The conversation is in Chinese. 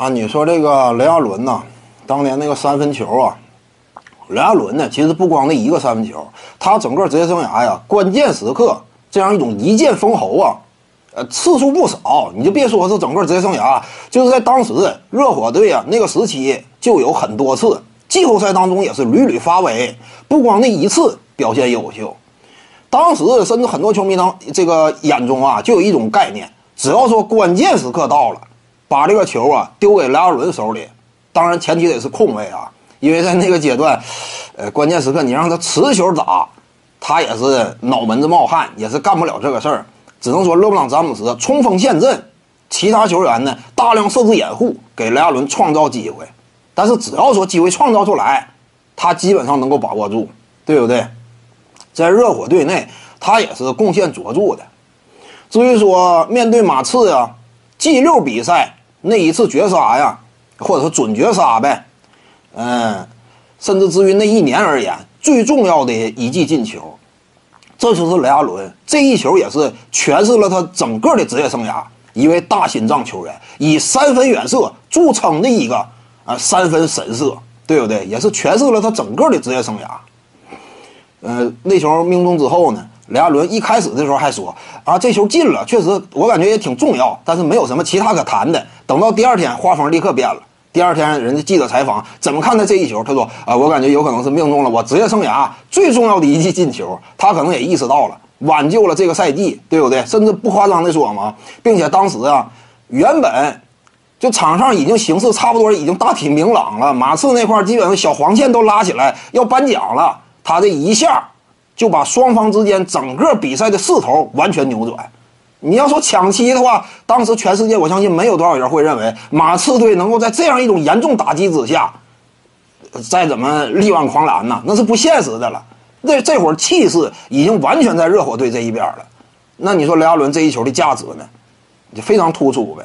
啊，你说这个雷阿伦呐，当年那个三分球啊，雷阿伦呢，其实不光那一个三分球，他整个职业生涯呀，关键时刻这样一种一剑封喉啊，呃，次数不少。你就别说是整个职业生涯，就是在当时热火队啊那个时期就有很多次，季后赛当中也是屡屡发威。不光那一次表现优秀，当时甚至很多球迷当这个眼中啊，就有一种概念，只要说关键时刻到了，把这个球啊丢给雷阿伦手里，当然前提得是空位啊。因为在那个阶段，呃，关键时刻你让他持球打，他也是脑门子冒汗，也是干不了这个事儿。只能说勒布朗詹姆斯冲锋陷阵，其他球员呢大量设置掩护，给雷阿伦创造机会。但是只要说机会创造出来，他基本上能够把握住，对不对？在热火队内，他也是贡献卓著的。至于说面对马刺呀，G 六比赛那一次绝杀呀，或者说准绝杀呗。嗯，甚至至于那一年而言，最重要的一记进球，这就是雷阿伦这一球，也是诠释了他整个的职业生涯。一位大心脏球员，以三分远射著称的一个啊三分神射，对不对？也是诠释了他整个的职业生涯。呃，那球命中之后呢，雷阿伦一开始的时候还说啊，这球进了，确实我感觉也挺重要，但是没有什么其他可谈的。等到第二天，画风立刻变了。第二天，人家记者采访，怎么看待这一球？他说：“啊，我感觉有可能是命中了我职业生涯最重要的一记进球。他可能也意识到了，挽救了这个赛季，对不对？甚至不夸张的说嘛，并且当时啊，原本就场上已经形势差不多，已经大体明朗了。马刺那块基本上小黄线都拉起来要颁奖了，他这一下就把双方之间整个比赛的势头完全扭转。”你要说抢七的话，当时全世界我相信没有多少人会认为马刺队能够在这样一种严重打击之下，再怎么力挽狂澜呢？那是不现实的了。这这会儿气势已经完全在热火队这一边了。那你说雷阿伦这一球的价值呢？就非常突出呗。